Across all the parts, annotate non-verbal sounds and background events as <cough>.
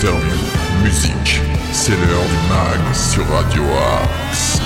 interviews, musique. C'est l'heure du mag sur Radio Axe.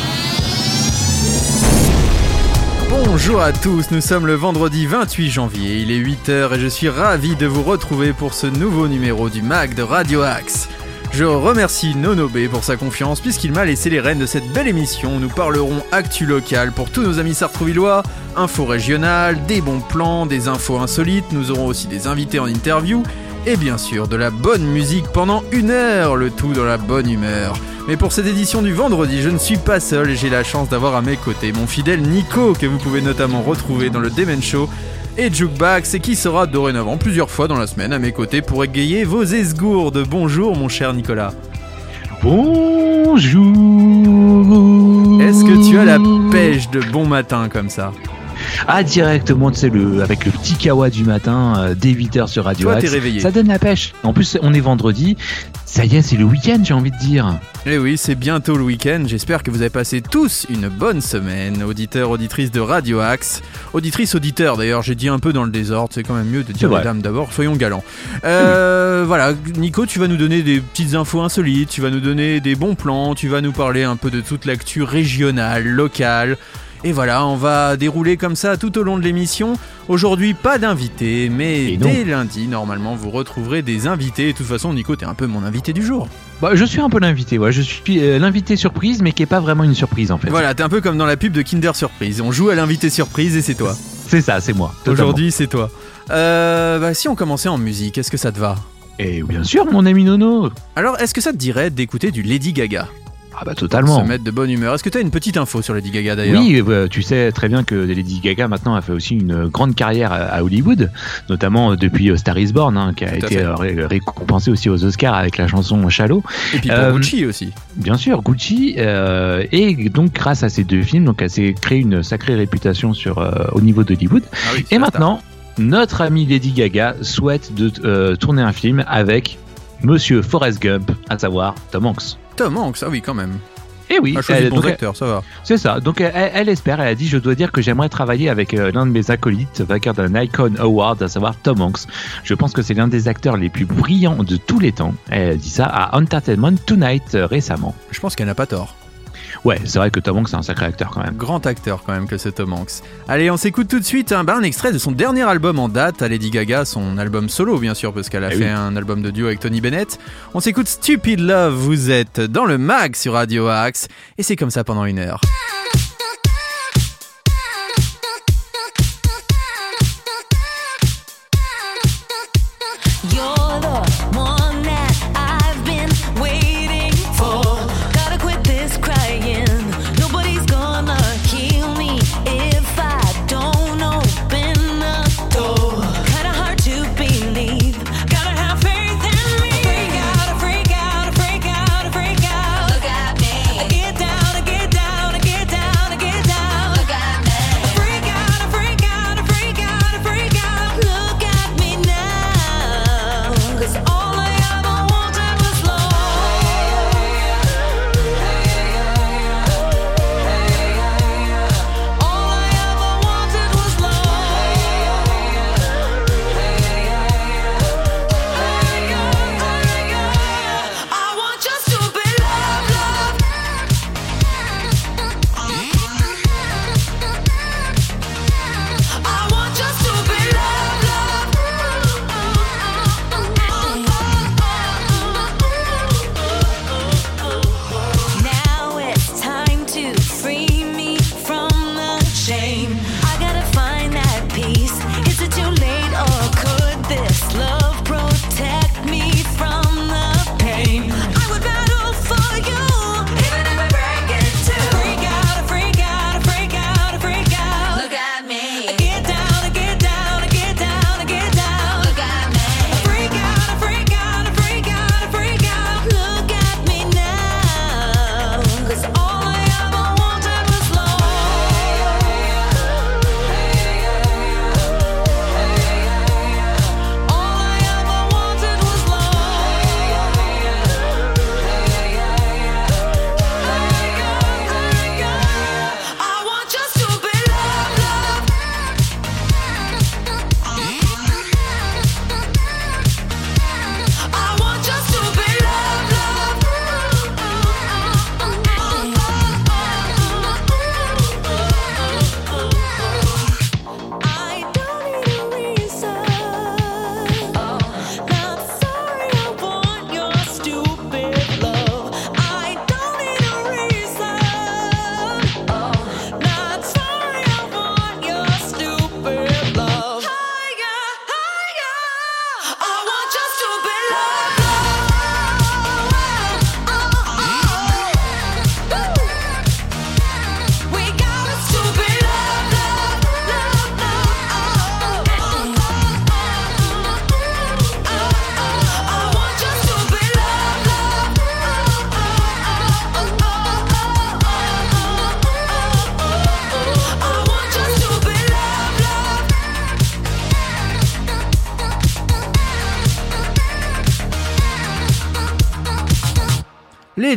Bonjour à tous, nous sommes le vendredi 28 janvier, il est 8h et je suis ravi de vous retrouver pour ce nouveau numéro du mag de Radio Axe. Je remercie Nonobé pour sa confiance puisqu'il m'a laissé les rênes de cette belle émission. Nous parlerons actu local pour tous nos amis sartrouvillois, infos régionales, des bons plans, des infos insolites, nous aurons aussi des invités en interview et bien sûr de la bonne musique pendant une heure, le tout dans la bonne humeur. Mais pour cette édition du vendredi, je ne suis pas seul et j'ai la chance d'avoir à mes côtés mon fidèle Nico que vous pouvez notamment retrouver dans le Demen Show et Jukebox et qui sera dorénavant plusieurs fois dans la semaine à mes côtés pour égayer vos esgourdes. Bonjour mon cher Nicolas. Bonjour. Est-ce que tu as la pêche de bon matin comme ça? Ah, directement, tu sais, le, avec le petit kawa du matin, euh, dès 8h sur Radio Toi, t'es Axe. réveillé. Ça donne la pêche. En plus, on est vendredi. Ça y est, c'est le week-end, j'ai envie de dire. Eh oui, c'est bientôt le week-end. J'espère que vous avez passé tous une bonne semaine, auditeurs, auditrices de Radio Axe. Auditrices, auditeurs d'ailleurs, j'ai dit un peu dans le désordre, c'est quand même mieux de dire vrai. les dames d'abord, soyons galants. Euh, <laughs> Voilà, Nico, tu vas nous donner des petites infos insolites, tu vas nous donner des bons plans, tu vas nous parler un peu de toute l'actu régionale, locale. Et voilà, on va dérouler comme ça tout au long de l'émission. Aujourd'hui, pas d'invité, mais dès lundi, normalement, vous retrouverez des invités. De toute façon, Nico, t'es un peu mon invité du jour. Bah, je suis un peu l'invité, ouais. Je suis euh, l'invité surprise, mais qui est pas vraiment une surprise, en fait. Voilà, t'es un peu comme dans la pub de Kinder Surprise. On joue à l'invité surprise et c'est toi. <laughs> C'est ça, c'est moi. Aujourd'hui, c'est toi. Euh, bah, si on commençait en musique, est-ce que ça te va? Et bien sûr, mon ami Nono. Alors, est-ce que ça te dirait d'écouter du Lady Gaga? Ah, bah, Se totalement. mettre de bonne humeur. Est-ce que t'as une petite info sur Lady Gaga d'ailleurs Oui, euh, tu sais très bien que Lady Gaga maintenant a fait aussi une grande carrière à Hollywood, notamment depuis euh, Star is Born, hein, qui a Tout été euh, ré- récompensé aussi aux Oscars avec la chanson Shallow. Et puis pour Euh, Gucci aussi. Bien sûr, Gucci, euh, et donc grâce à ces deux films, donc elle s'est créé une sacrée réputation sur euh, au niveau d'Hollywood. Ah oui, Et maintenant, notre amie Lady Gaga souhaite de tourner un film avec Monsieur Forrest Gump, à savoir Tom Hanks. Tom Hanks, ah oui, quand même. Et oui, Ah, choisi elle- donc, acteurs, ça va. c'est ça. Donc elle, elle espère, elle a dit, je dois dire que j'aimerais travailler avec euh, l'un de mes acolytes, vainqueur d'un Icon Award, à savoir Tom Hanks. Je pense que c'est l'un des acteurs les plus brillants de tous les temps. Elle a dit ça à Entertainment Tonight euh, récemment. Je pense qu'elle n'a pas tort. Ouais, c'est vrai que Tom Hanks c'est un sacré acteur quand même. Grand acteur quand même que ce Tom Hanks. Allez, on s'écoute tout de suite un, bah, un extrait de son dernier album en date à Lady Gaga, son album solo bien sûr, parce qu'elle a Eh fait oui. un album de duo avec Tony Bennett. On s'écoute Stupid Love, vous êtes dans le mag sur Radio Axe, et c'est comme ça pendant une heure.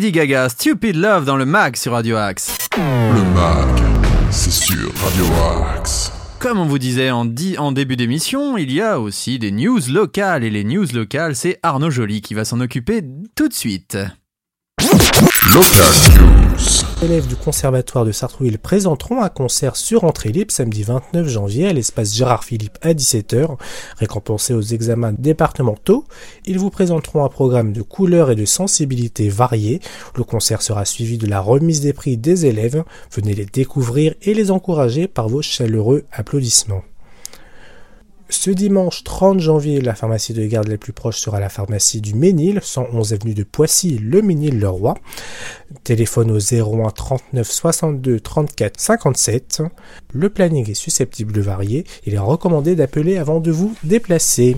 Lady Gaga, Stupid Love dans le mag sur Radio Axe. Le mag, c'est sur Radio Axe. Comme on vous disait en, en début d'émission, il y a aussi des news locales. Et les news locales, c'est Arnaud Joly qui va s'en occuper tout de suite. Local News. Les élèves du conservatoire de Sartrouville présenteront un concert sur entrée libre samedi 29 janvier à l'espace Gérard Philippe à 17h. Récompensés aux examens départementaux, ils vous présenteront un programme de couleurs et de sensibilités variées. Le concert sera suivi de la remise des prix des élèves. Venez les découvrir et les encourager par vos chaleureux applaudissements. Ce dimanche 30 janvier, la pharmacie de garde la plus proche sera la pharmacie du Ménil, 111 avenue de Poissy, le Ménil-le-Roi. Téléphone au 01 39 62 34 57. Le planning est susceptible de varier. Il est recommandé d'appeler avant de vous déplacer.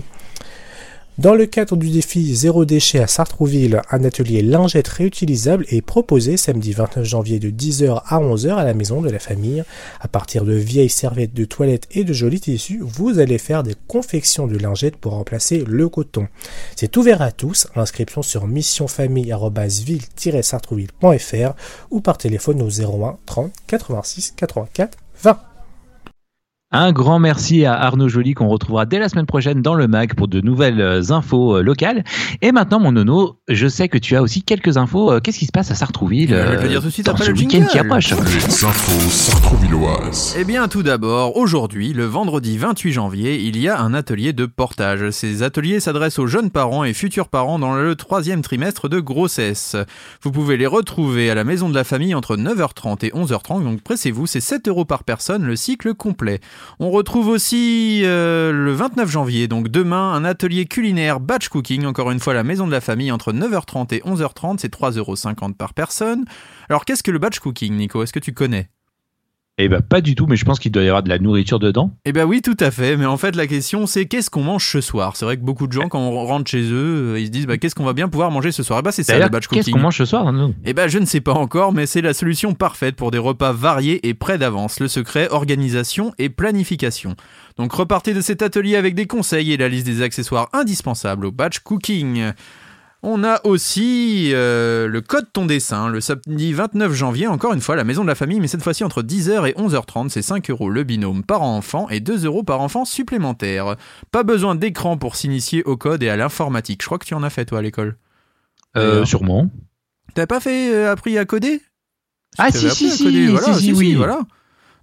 Dans le cadre du défi Zéro déchet à Sartrouville, un atelier lingette réutilisable est proposé samedi 29 janvier de 10h à 11h à la maison de la famille. À partir de vieilles serviettes de toilette et de jolis tissus, vous allez faire des confections de lingettes pour remplacer le coton. C'est ouvert à tous. Inscription sur missionfamille-ville-sartrouville.fr ou par téléphone au 01 30 86 84 20. Un grand merci à Arnaud Joly qu'on retrouvera dès la semaine prochaine dans le mag pour de nouvelles euh, infos euh, locales. Et maintenant, mon nono, je sais que tu as aussi quelques infos. Euh, Qu'est-ce qui se passe à Sartrouville Je vais te dire tout de suite dans après ce le week-end qui approche Les infos sartrouvilloises. Eh bien, tout d'abord, aujourd'hui, le vendredi 28 janvier, il y a un atelier de portage. Ces ateliers s'adressent aux jeunes parents et futurs parents dans le troisième trimestre de grossesse. Vous pouvez les retrouver à la maison de la famille entre 9h30 et 11h30, donc pressez-vous, c'est 7 euros par personne le cycle complet. On retrouve aussi euh, le 29 janvier, donc demain, un atelier culinaire batch cooking, encore une fois la maison de la famille entre 9h30 et 11h30, c'est 3,50 euros par personne. Alors qu'est-ce que le batch cooking, Nico? Est-ce que tu connais? Eh ben pas du tout, mais je pense qu'il doit y avoir de la nourriture dedans. Eh ben oui, tout à fait. Mais en fait, la question, c'est qu'est-ce qu'on mange ce soir? C'est vrai que beaucoup de gens, quand on rentre chez eux, euh, ils se disent bah, qu'est-ce qu'on va bien pouvoir manger ce soir? Eh ben c'est ça le batch qu'est-ce cooking. qu'on mange ce soir nous? Eh ben je ne sais pas encore, mais c'est la solution parfaite pour des repas variés et prêts d'avance. Le secret, organisation et planification. Donc repartez de cet atelier avec des conseils et la liste des accessoires indispensables au batch cooking. On a aussi euh, le code ton dessin, le samedi 29 janvier, encore une fois, la maison de la famille, mais cette fois-ci entre 10h et 11h30, c'est 5 euros le binôme par enfant et 2 euros par enfant supplémentaire. Pas besoin d'écran pour s'initier au code et à l'informatique. Je crois que tu en as fait toi à l'école. euh. Sûrement. T'as pas fait euh, appris à coder? Ah, si, appris si, à coder, si, voilà, si, si, oui. voilà.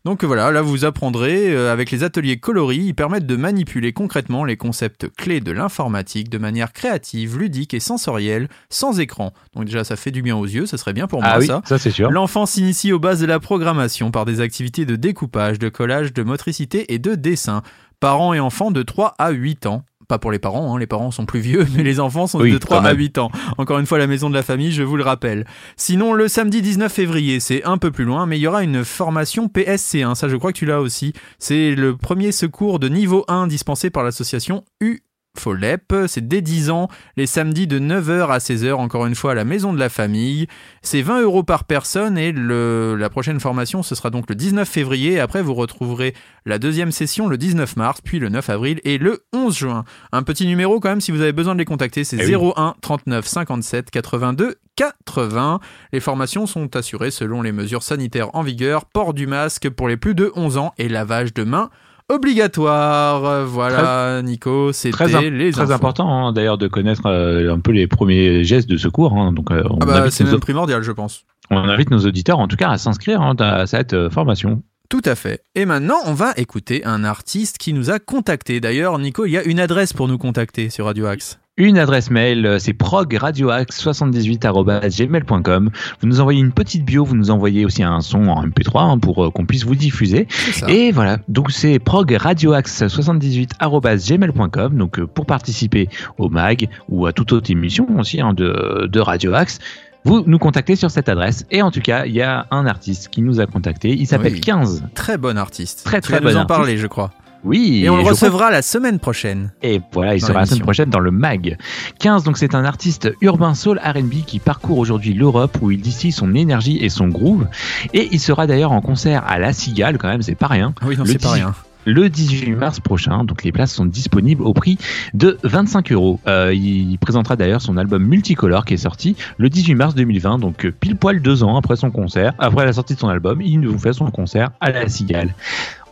Donc voilà, là vous apprendrez euh, avec les ateliers coloris, ils permettent de manipuler concrètement les concepts clés de l'informatique de manière créative, ludique et sensorielle, sans écran. Donc déjà ça fait du bien aux yeux, ça serait bien pour moi Ah oui, ça. ça c'est sûr. L'enfant s'initie aux bases de la programmation par des activités de découpage, de collage, de motricité et de dessin. Parents et enfants de 3 à 8 ans. Pas pour les parents, hein, les parents sont plus vieux, <laughs> mais les enfants sont Oui, de 3 quand à même. 8 ans. Encore une fois, la maison de la famille, je vous le rappelle. Sinon, le samedi 19 février, c'est un peu plus loin, mais il y aura une formation PSC1. Ça, je crois que tu l'as aussi. C'est le premier secours de niveau 1 dispensé par l'association U. Folep, c'est dès 10 ans, les samedis de 9h à 16h, encore une fois à la maison de la famille. C'est 20 euros par personne et le, la prochaine formation, ce sera donc le 19 février. Après, vous retrouverez la deuxième session le 19 mars, puis le 9 avril et le 11 juin. Un petit numéro quand même si vous avez besoin de les contacter, c'est Eh oui. 01 39 57 82 80. Les formations sont assurées selon les mesures sanitaires en vigueur, port du masque pour les plus de 11 ans et lavage de mains obligatoire. Voilà, Nico, c'était Très, im- les très infos. important hein, d'ailleurs de connaître euh, un peu les premiers gestes de secours. hein. donc euh, on, Ah bah, invite c'est nos, primordial, je pense. on invite nos auditeurs en tout cas à s'inscrire hein, à cette euh, formation. Tout à fait. Et maintenant, on va écouter un artiste qui nous a contacté. D'ailleurs, Nico, il y a une adresse pour nous contacter sur Radio Axe. Une adresse mail, euh, c'est progradioaxe78.gmail.com. Vous nous envoyez une petite bio, vous nous envoyez aussi un son en MP3 hein, pour euh, qu'on puisse vous diffuser. Et voilà, donc c'est progradioaxe78.gmail.com. Donc euh, pour participer au MAG ou à toute autre émission aussi hein, de, de Radio Axe, vous nous contactez sur cette adresse. Et en tout cas, il y a un artiste qui nous a contacté. Il s'appelle Oui. 15. Très bon artiste. Très, Tu très vas nous bon en artiste. parler, je crois. Oui, Et on le crois recevra la semaine prochaine. Et voilà, il Dans sera la semaine prochaine dans le MAG. 15, donc c'est un artiste urbain soul R&B qui parcourt aujourd'hui l'Europe où il distille son énergie et son groove. Et il sera d'ailleurs en concert à La Cigale, quand même, c'est pas rien. Ah oui, non, c'est pas 18 rien. Le 18 mars prochain. Donc les places sont disponibles au prix de 25 euros. Euh, il présentera d'ailleurs son album Multicolore qui est sorti le 18 mars 2020, donc euh, pile poil deux ans après son concert, après la sortie de son album, il nous fait son concert à la Cigale.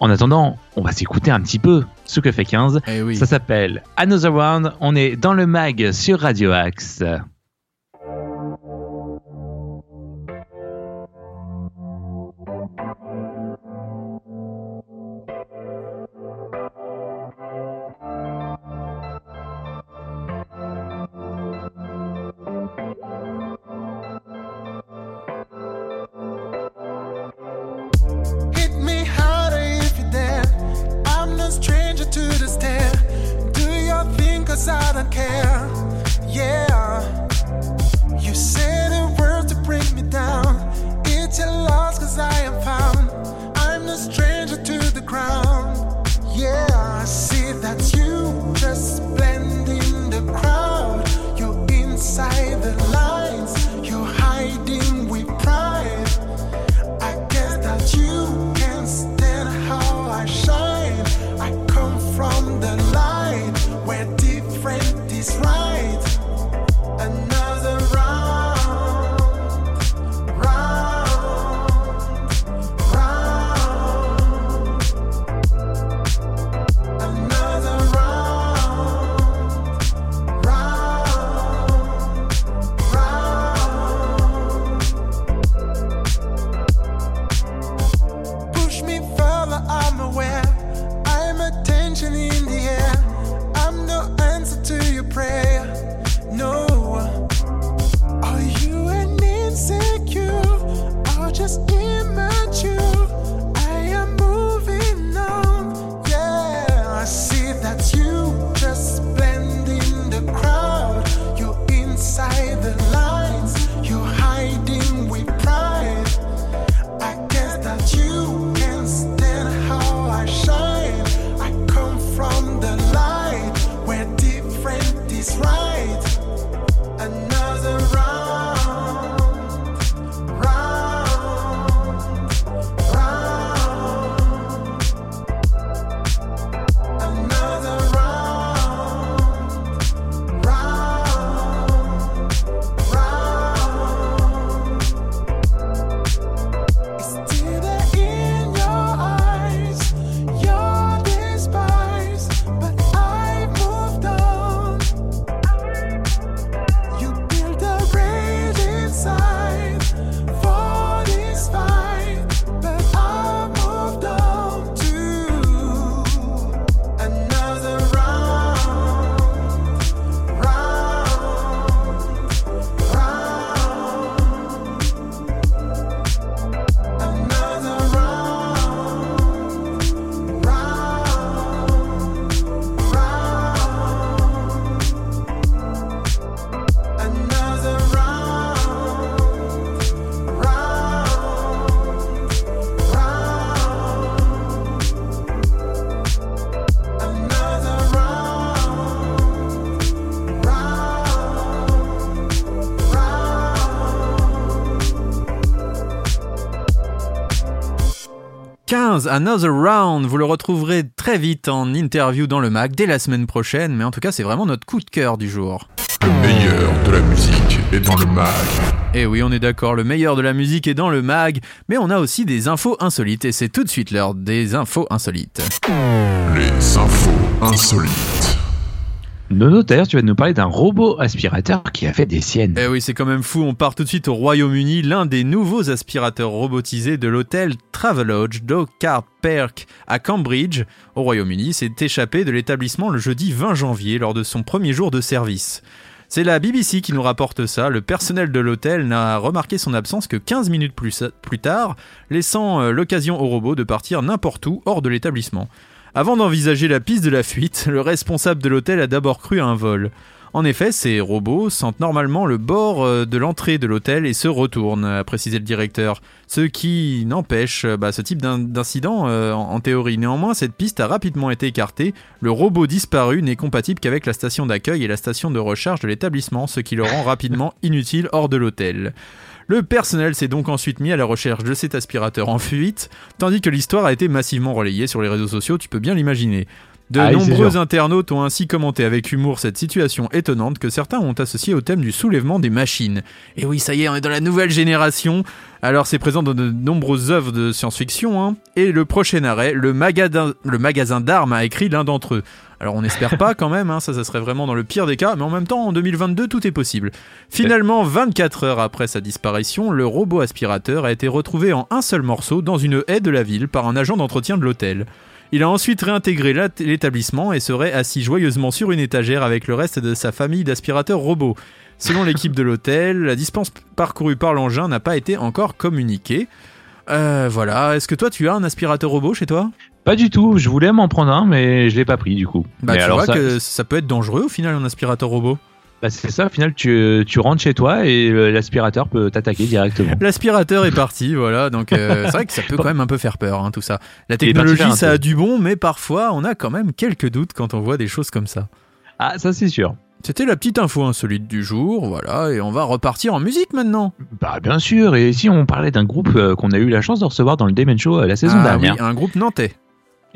En attendant, on va s'écouter un petit peu ce que fait 15. Eh oui. Ça s'appelle Another Round. On est dans le mag sur Radio Axe. 15, Another Round, vous le retrouverez très vite en interview dans le mag dès la semaine prochaine, mais en tout cas c'est vraiment notre coup de cœur du jour. Le meilleur de la musique est dans le mag. Et oui, on est d'accord, le meilleur de la musique est dans le mag, mais on a aussi des infos insolites, et c'est tout de suite l'heure des infos insolites. Les infos insolites. Nono, d'ailleurs, tu vas nous parler d'un robot aspirateur qui a fait des siennes. Eh oui, c'est quand même fou, on part tout de suite au Royaume-Uni, l'un des nouveaux aspirateurs robotisés de l'hôtel Travelodge d'Oakar Park à Cambridge, au Royaume-Uni, s'est échappé de l'établissement le jeudi 20 janvier lors de son premier jour de service. C'est la BBC qui nous rapporte ça. Le personnel de l'hôtel n'a remarqué son absence que 15 minutes plus, plus tard, laissant euh, l'occasion au robot de partir n'importe où hors de l'établissement. Avant d'envisager la piste de la fuite, le responsable de l'hôtel a d'abord cru à un vol. En effet, ces robots sentent normalement le bord euh, de l'entrée de l'hôtel et se retournent, a précisé le directeur. Ce qui n'empêche euh, bah, ce type d'in- d'incident euh, en théorie. Néanmoins, cette piste a rapidement été écartée. Le robot disparu n'est compatible qu'avec la station d'accueil et la station de recharge de l'établissement, ce qui le rend rapidement inutile hors de l'hôtel. Le personnel s'est donc ensuite mis à la recherche de cet aspirateur en fuite, tandis que l'histoire a été massivement relayée sur les réseaux sociaux, tu peux bien l'imaginer. De Ah nombreux internautes ont ainsi commenté avec humour cette situation étonnante que certains ont associée au thème du soulèvement des machines. Et oui, ça y est, on est dans la nouvelle génération. Alors c'est présent dans de nombreuses œuvres de science-fiction. hein. Et le prochain arrêt, le, magasin- le magasin d'armes a écrit l'un d'entre eux. Alors on n'espère pas <laughs> quand même, hein, ça, ça serait vraiment dans le pire des cas, mais en même temps, en 2022, tout est possible. Finalement, 24 heures après sa disparition, le robot aspirateur a été retrouvé en un seul morceau dans une haie de la ville par un agent d'entretien de l'hôtel. Il a ensuite réintégré l'établissement et serait assis joyeusement sur une étagère avec le reste de sa famille d'aspirateurs robots. Selon <laughs> l'équipe de l'hôtel, la distance parcourue par l'engin n'a pas été encore communiquée. Euh, voilà, est-ce que toi tu as un aspirateur robot chez toi? Pas du tout. Je voulais m'en prendre un, mais je l'ai pas pris du coup. Bah mais tu alors vois ça, que ça peut être dangereux au final un aspirateur robot. bah, c'est ça. Au final, tu, tu rentres chez toi et euh, l'aspirateur peut t'attaquer directement. L'aspirateur est parti, voilà. Donc euh, <laughs> c'est vrai que ça peut quand même un peu faire peur, hein, tout ça. La technologie, ça a du bon, mais parfois on a quand même quelques doutes quand on voit des choses comme ça. Ah, ça c'est sûr. C'était la petite info insolite du jour, voilà, et on va repartir en musique maintenant. Bah bien sûr. Et si on parlait d'un groupe euh, qu'on a eu la chance de recevoir dans le Demon Show la saison Ah dernière. oui, un groupe nantais.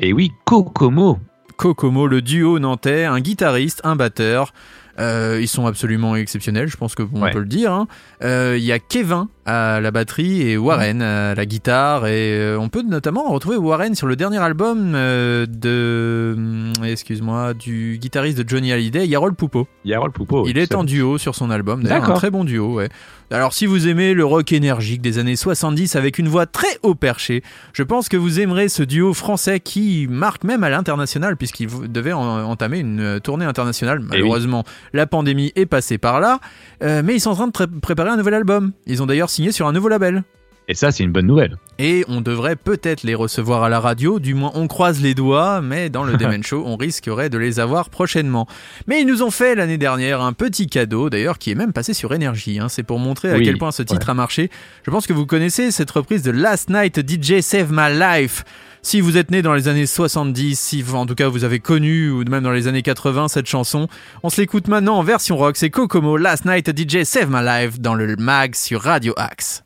Et oui, Kokomo. Kokomo, le duo nantais, un guitariste, un batteur. Euh, ils sont absolument exceptionnels, je pense que on Ouais. peut le dire. hein. Euh, Il y a Kevin à la batterie et Warren à la guitare. Et euh, on peut notamment retrouver Warren sur le dernier album euh, de, hum, excuse-moi, du guitariste de Johnny Hallyday, Yarol Poupeau. Yarol Poupo. Il est en duo sur son album, d'ailleurs, un D'accord. très bon duo, ouais. Alors si vous aimez le rock énergique des années 70 avec une voix très haut perché, je pense que vous aimerez ce duo français qui marque même à l'international puisqu'il devait en- entamer une euh, tournée internationale. Eh oui. Malheureusement, la pandémie est passée par là, euh, mais ils sont en train de pré- préparer un nouvel album. Ils ont d'ailleurs sur un nouveau label. Et ça, c'est une bonne nouvelle. Et on devrait peut-être les recevoir à la radio, du moins on croise les doigts, mais dans le <laughs> Demen Show, on risquerait de les avoir prochainement. Mais ils nous ont fait l'année dernière un petit cadeau, d'ailleurs qui est même passé sur Énergie, hein. c'est pour montrer à Oui, quel point ce titre a marché. Je pense que vous connaissez cette reprise de Last Night DJ Save My Life. Si vous êtes né dans les années 70, si en tout cas vous avez connu, ou même dans les années 80 cette chanson, on se l'écoute maintenant en version rock, c'est Kokomo Last Night DJ Save My Life dans le mag sur Radio Axe.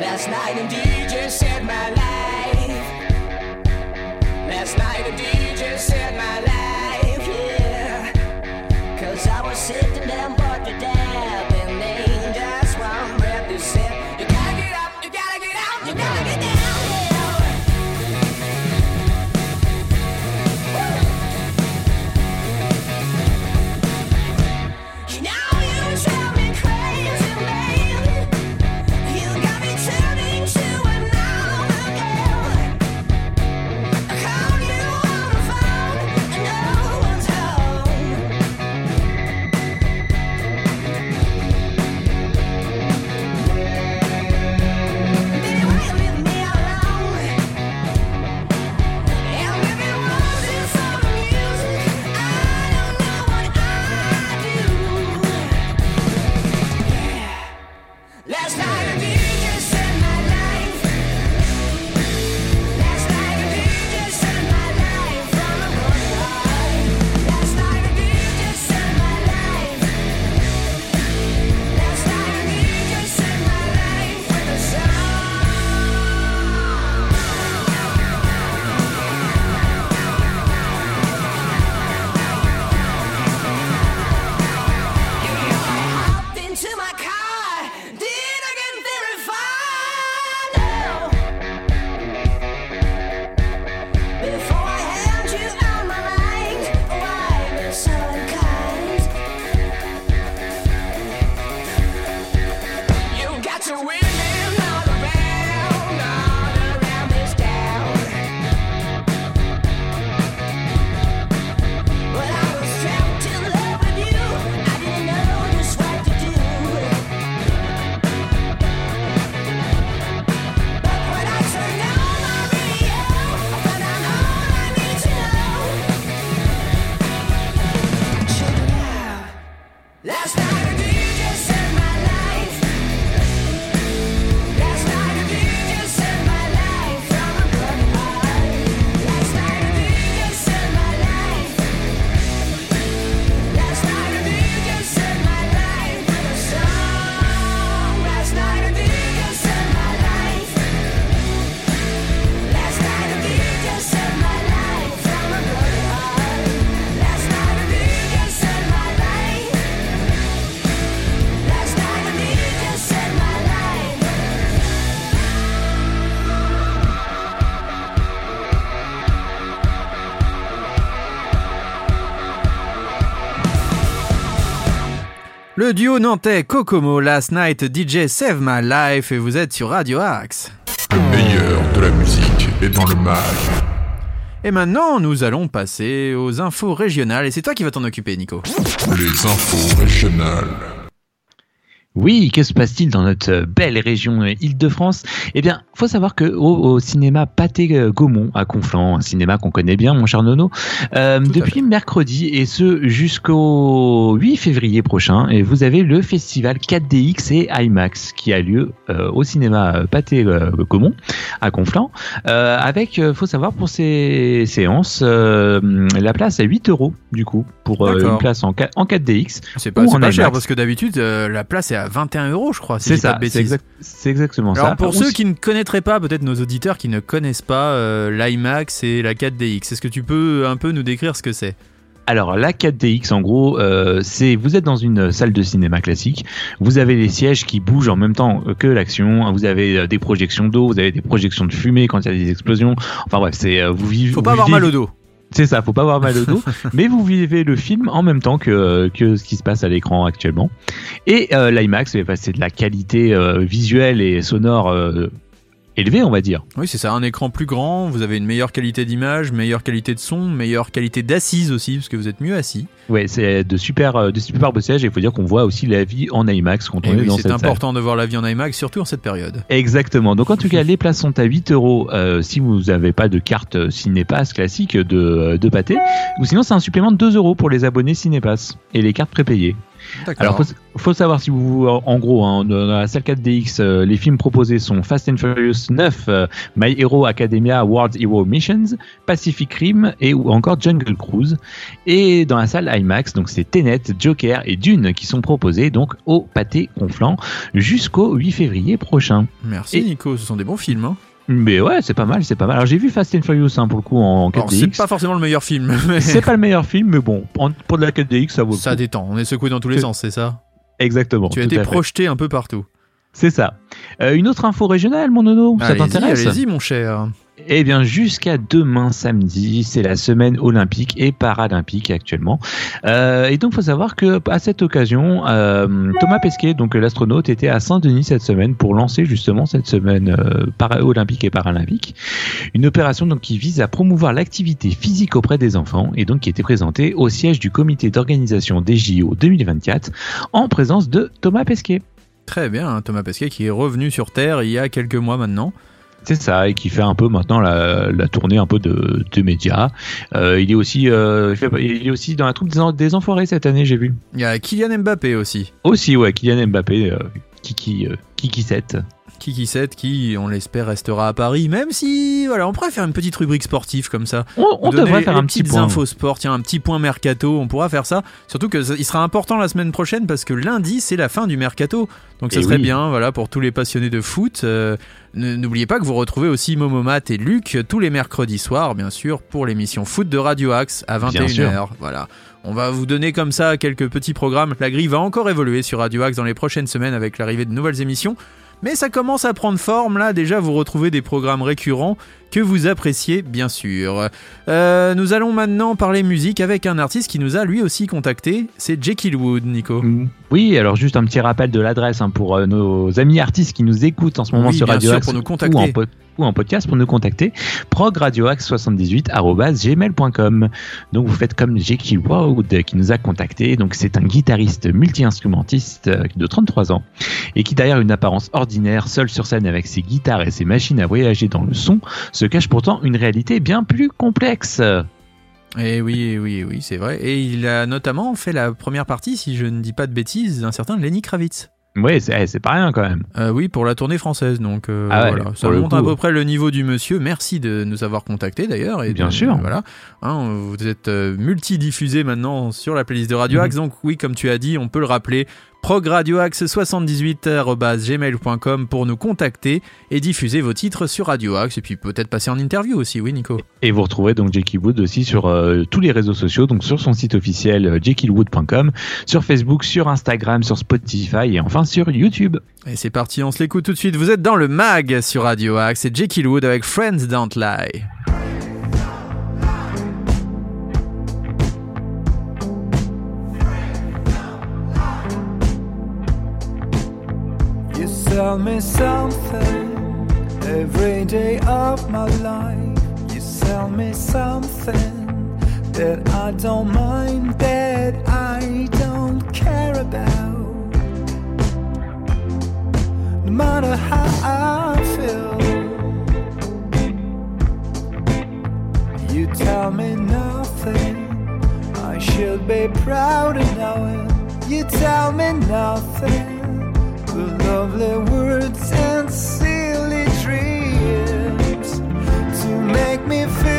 Last night a DJ Le duo nantais Kokomo Last Night DJ Save My Life et vous êtes sur Radio Axe. Le meilleur de la musique est dans le mag. Et maintenant, nous allons passer aux infos régionales et c'est toi qui vas t'en occuper, Nico. Les infos régionales. Oui, que se passe-t-il dans notre euh, belle région euh, Île-de-France? Eh bien, faut savoir que au, au cinéma Pâté euh, Gaumont à Conflans, un cinéma qu'on connaît bien, mon cher Nono, euh, depuis mercredi et ce jusqu'au 8 février prochain, et vous avez le festival 4DX et IMAX qui a lieu euh, au cinéma Pâté Gaumont à Conflans, euh, avec, faut savoir pour ces séances, la place à 8 euros du coup pour une place en, 4, en 4DX. C'est pas, pas cher parce que d'habitude, la place est à 21 euros, je crois. Si C'est ça, c'est exact- exactement Alors ça. pour Ou ceux qui ne connaîtraient pas, peut-être nos auditeurs qui ne connaissent pas euh, l'IMAX et la 4DX, est-ce que tu peux un peu nous décrire ce que c'est? Alors la 4DX en gros, euh, c'est vous êtes dans une salle de cinéma classique, vous avez les sièges qui bougent en même temps que l'action, vous avez euh, des projections d'eau, vous avez des projections de fumée quand il y a des explosions. Enfin bref, c'est vous vivez. Faut pas avoir vivez- mal au dos. C'est ça, faut pas avoir mal au dos, <laughs> mais vous vivez le film en même temps que que ce qui se passe à l'écran actuellement. Et euh, l'IMAX, eh ben, c'est de la qualité euh, visuelle et sonore élevée, on va dire. Oui, c'est ça, un écran plus grand, vous avez une meilleure qualité d'image, meilleure qualité de son, meilleure qualité d'assise aussi, parce que vous êtes mieux assis. Ouais, c'est de super, euh, de sièges. Et il faut dire qu'on voit aussi la vie en IMAX quand Et on est oui, dans c'est cette salle. important de voir la vie en IMAX, surtout en cette période. Exactement. Donc en tout cas, les places sont à 8 euros euh, si vous n'avez pas de carte euh, Cinépass classique de, de pâté. Ou sinon, c'est un supplément de 2 euros pour les abonnés Cinépass et les cartes prépayées. Alors, faut, faut savoir si vous, en gros, hein, dans la salle 4DX, euh, les films proposés sont Fast and Furious 9, euh, My Hero Academia World Hero Missions, Pacific Rim et ou encore Jungle Cruise. Et dans la salle IMAX, donc c'est Tenet, Joker et Dune qui sont proposés donc au pâté conflant jusqu'au 8 février prochain. Merci Et- Nico, ce sont des bons films. Hein. Mais ouais, c'est pas mal, c'est pas mal. Alors j'ai vu Fast and Furious hein, pour le coup en Alors, c'est 4DX. pas forcément le meilleur film, <laughs> mais C'est pas le meilleur film, mais bon, pour de la 4DX, ça vaut le ça coup. détend. On est secoué dans tous les sens, c'est ça? Exactement. Tu as été projeté un peu partout. C'est ça. Euh, une autre info régionale, mon nono, ça t'intéresse? Allez-y, mon cher. Eh bien, jusqu'à demain samedi, c'est la semaine olympique et paralympique actuellement. Euh, et donc, faut savoir que à cette occasion, euh, Thomas Pesquet, donc l'astronaute, était à Saint-Denis cette semaine pour lancer justement cette semaine euh, olympique et paralympique, une opération donc qui vise à promouvoir l'activité physique auprès des enfants et donc qui était présentée au siège du comité d'organisation des JO 2024 en présence de Thomas Pesquet. Très bien, hein, Thomas Pesquet qui est revenu sur Terre il y a quelques mois maintenant. C'est ça, et qui fait un peu maintenant la, la tournée un peu de, de médias. Euh, il est aussi, euh, il est aussi dans la troupe des, en- des enfoirés cette année, j'ai vu. Il y a Kylian Mbappé aussi. Aussi, ouais, Kylian Mbappé, euh, Kiki, Kiki 7. Kiki 7 qui, on l'espère, restera à Paris, même si, voilà, on pourrait faire une petite rubrique sportive comme ça. On, devrait faire un petit point. infos sport, tiens, un petit point mercato, on pourra faire ça. Surtout que ça- il sera important la semaine prochaine parce que lundi c'est la fin du mercato. Donc ça Eh serait oui. bien, voilà, pour tous les passionnés de foot. Euh, N'oubliez pas que vous retrouvez aussi Momomat et Luc tous les mercredis soirs, bien sûr, pour l'émission foot de Radio Axe à Bien sûr. 21h. Voilà. On va vous donner comme ça quelques petits programmes. La grille va encore évoluer sur Radio Axe dans les prochaines semaines avec l'arrivée de nouvelles émissions. Mais ça commence à prendre forme là, déjà vous retrouvez des programmes récurrents que vous appréciez bien sûr. Euh, nous allons maintenant parler musique avec un artiste qui nous a lui aussi contacté, c'est Jekyll Wood, Nico. Mm. Oui, alors juste un petit rappel de l'adresse hein, pour euh, nos amis artistes qui nous écoutent en ce moment Oui, sur Radio Axe pour nous ou contacter. en, ou en podcast pour nous contacter progradioaxe78@gmail.com. Donc vous faites comme Jekyll Wood qui nous a contacté. Donc c'est un guitariste multi-instrumentiste euh, de 33 ans et qui derrière une apparence ordinaire, seul sur scène avec ses guitares et ses machines à voyager dans le son, se cache pourtant une réalité bien plus complexe. Et oui, eh oui, eh oui, c'est vrai. Et il a notamment fait la première partie, si je ne dis pas de bêtises, d'un certain Lenny Kravitz. C'est eh, c'est pas rien quand même. Euh, oui, pour la tournée française. Donc euh, Ah ouais, voilà, ça montre à peu près le niveau du monsieur. Merci de nous avoir contactés d'ailleurs. Bien de- sûr. Voilà, Hein, vous êtes euh, multidiffusé maintenant sur la playlist de Radio Mhm. Axe. Donc oui, comme tu as dit, on peut le rappeler. progradioaxe78@gmail.com pour nous contacter et diffuser vos titres sur Radio Axe et puis peut-être passer en interview aussi, oui Nico. Et vous retrouvez donc Jekyll Wood aussi sur euh, tous les réseaux sociaux, donc sur son site officiel euh, jekyllwood.com, sur Facebook, sur Instagram, sur Spotify et enfin sur YouTube. Et c'est parti, on se l'écoute tout de suite. Vous êtes dans le mag sur Radio Axe, c'est Jekyll Wood avec Friends Don't Lie. Tell me something every day of my life. You tell me something that I don't mind, that I don't care about. No matter how I feel, you tell me nothing. I should be proud of knowing you tell me nothing me feel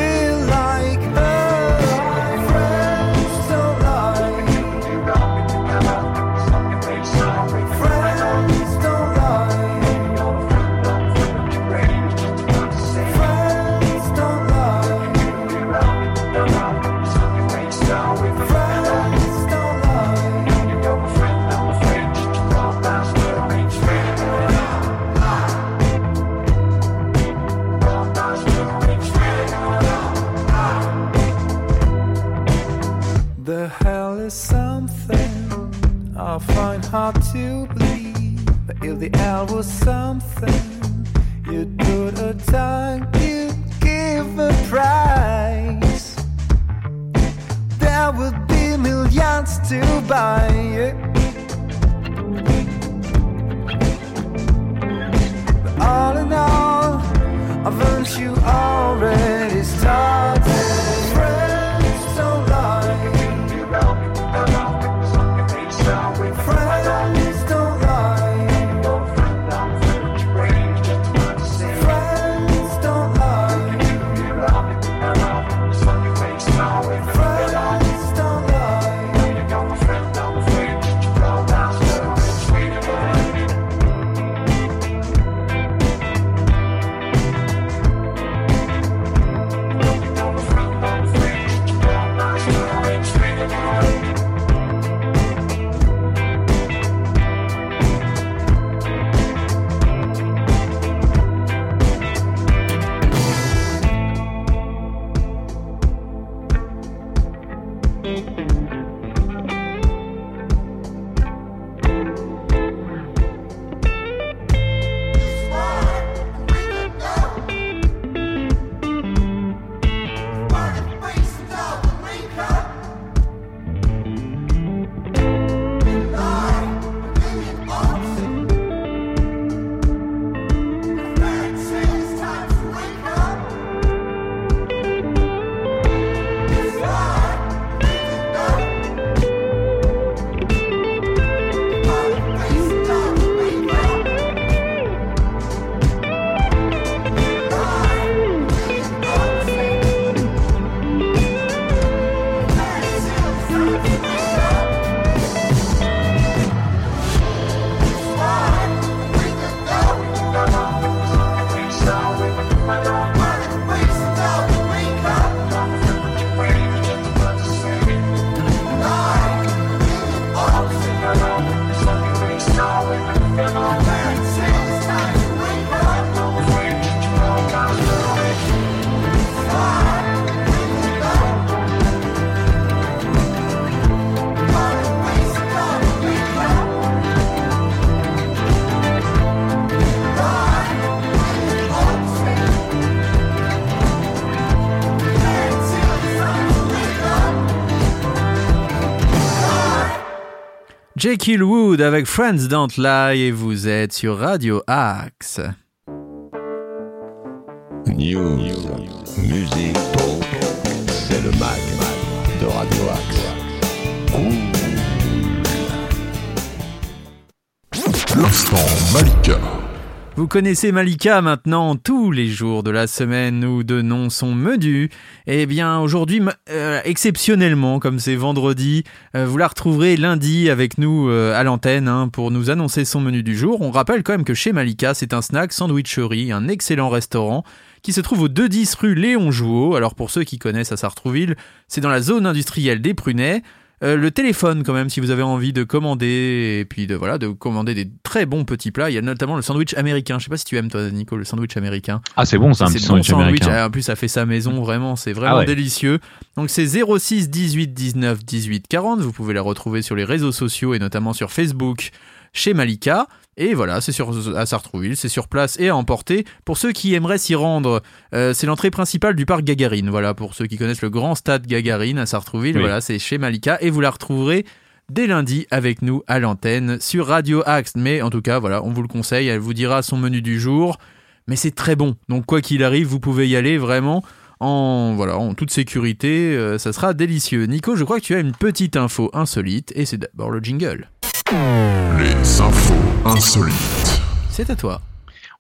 Jekyll Wood avec Friends Don't Lie et vous êtes sur Radio Axe. Connaissez Malika maintenant, tous les jours de la semaine, nous donnons son menu. Eh bien, aujourd'hui, euh, exceptionnellement, comme c'est vendredi, euh, vous la retrouverez lundi avec nous euh, à l'antenne hein, pour nous annoncer son menu du jour. On rappelle quand même que chez Malika, c'est un snack sandwicherie, un excellent restaurant qui se trouve au 210 rue Léon Jouot. Alors pour ceux qui connaissent à Sartrouville, c'est dans la zone industrielle des Prunets. Euh, le téléphone quand même si vous avez envie de commander et puis de voilà de commander des très bons petits plats il y a notamment le sandwich américain je sais pas si tu aimes toi Nico le sandwich américain Ah, c'est bon, c'est un petit bon sandwich américain. Ah, En plus, ça fait sa maison, vraiment, c'est vraiment Ah ouais. délicieux. Donc c'est 06 18 19 18 40. Vous pouvez la retrouver sur les réseaux sociaux et notamment sur Facebook chez Malika. Et voilà, c'est sur à Sartrouville, c'est sur place et à emporter. Pour ceux qui aimeraient s'y rendre, euh, c'est l'entrée principale du parc Gagarine. Voilà, pour ceux qui connaissent le grand stade Gagarine à Sartrouville, Oui. voilà, c'est chez Malika et vous la retrouverez dès lundi avec nous à l'antenne sur Radio Axe. Mais en tout cas, voilà, on vous le conseille, elle vous dira son menu du jour. Mais c'est très bon, donc quoi qu'il arrive, vous pouvez y aller vraiment en voilà en toute sécurité, euh, ça sera délicieux. Nico, je crois que tu as une petite info insolite et c'est d'abord le jingle. Les infos insolites. C'est à toi.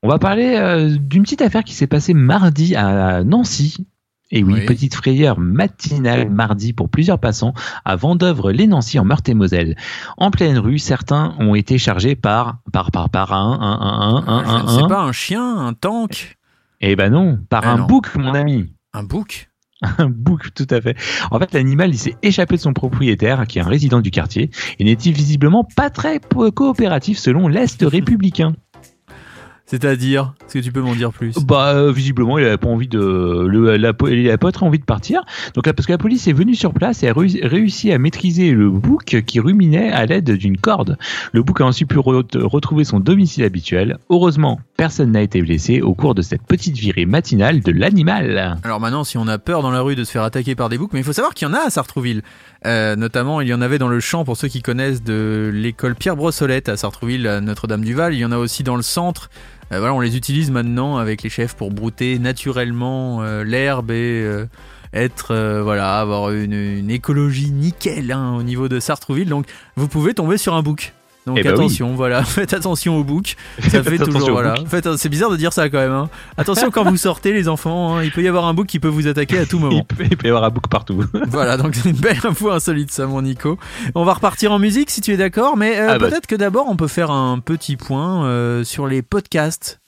On va parler euh, d'une petite affaire qui s'est passée mardi à Nancy. Et oui, Oui. petite frayeur matinale mardi pour plusieurs passants à Vendœuvre-les-Nancy en Meurthe-et-Moselle. En pleine rue, certains ont été chargés par par par par un un un un un sais un. pas un chien, un tank, Eh ben non, par Ah un non. bouc, mon ami. un bouc? <laughs> Un bouc, tout à fait. En fait, l'animal, il s'est échappé de son propriétaire, qui est un résident du quartier, et n'était visiblement pas très coopératif selon l'Est <laughs> républicain? C'est-à-dire, est-ce que tu peux m'en dire plus? Bah, euh, visiblement, il avait pas envie de, le, la, il avait pas très envie de partir. Donc là, parce que la police est venue sur place et a réussi- réussi à maîtriser le bouc qui ruminait à l'aide d'une corde. Le bouc a ensuite pu re- retrouver son domicile habituel. Heureusement, personne n'a été blessé au cours de cette petite virée matinale de l'animal. Alors maintenant, si on a peur dans la rue de se faire attaquer par des boucs, mais il faut savoir qu'il y en a à Sartrouville. Euh, notamment, il y en avait dans le champ, pour ceux qui connaissent, de l'école Pierre Brossolette à Sartrouville, Notre-Dame-du-Val. Il y en a aussi dans le centre. Euh, voilà, on les utilise maintenant avec les chefs pour brouter naturellement euh, l'herbe et être, voilà, avoir une, une écologie nickel hein, au niveau de Sartrouville. Donc, vous pouvez tomber sur un bouc. Donc Eh ben oui. attention, voilà, <laughs> faites attention au bouc. Ça fait toujours voilà. Faites- c'est bizarre de dire ça quand même. hein. Attention quand vous sortez les enfants, hein, il peut y avoir un bouc qui peut vous attaquer à tout Il moment. peut, il peut y avoir un bouc partout. <laughs> voilà, donc c'est une belle info insolite ça mon Nico. On va repartir en musique si tu es d'accord, mais euh, Ah bah. peut-être que d'abord on peut faire un petit point euh, sur les podcasts.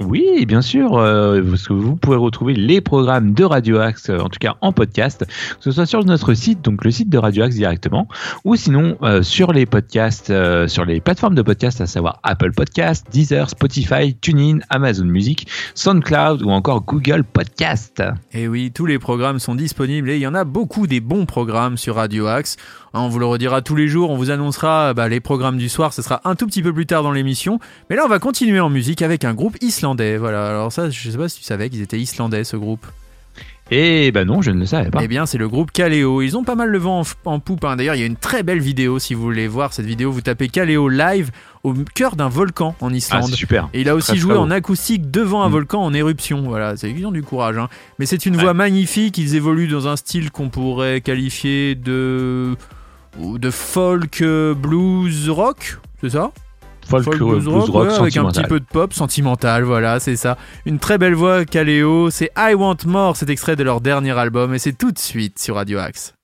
Oui, bien sûr, euh, vous pouvez retrouver les programmes de Radio Axe, euh, en tout cas en podcast, que ce soit sur notre site, donc le site de Radio Axe directement, ou sinon euh, sur les podcasts, sur les plateformes de podcast, à savoir Apple Podcast, Deezer, Spotify, TuneIn, Amazon Music, SoundCloud ou encore Google Podcast. Et oui, tous les programmes sont disponibles et il y en a beaucoup des bons programmes sur Radio Axe. Hein, On vous le redira tous les jours, on vous annoncera bah, les programmes du soir, ce sera un tout petit peu plus tard dans l'émission. Mais là, on va continuer en musique avec un groupe islandais. Voilà, alors ça, je sais pas si tu savais qu'ils étaient islandais, ce groupe. Et ben non, je ne le savais pas. Eh bien, c'est le groupe Kaleo. Ils ont pas mal le vent en, en poupe. hein. D'ailleurs, il y a une très belle vidéo. Si vous voulez voir cette vidéo, vous tapez Kaleo live au cœur d'un volcan en Ah, Islande. c'est super. Et il a aussi Très, joué très en acoustique devant un Mm. volcan en éruption. Voilà, c'est ils ont du courage. hein. Mais c'est une Ouais. voix magnifique. Ils évoluent dans un style qu'on pourrait qualifier de de folk euh, blues rock. C'est ça? Folk, Folk blues rock, ouais, avec un petit peu de pop sentimental, voilà, c'est ça. Une très belle voix, Kaleo. C'est I Want More, cet extrait de leur dernier album, et c'est tout de suite sur Radio Axe.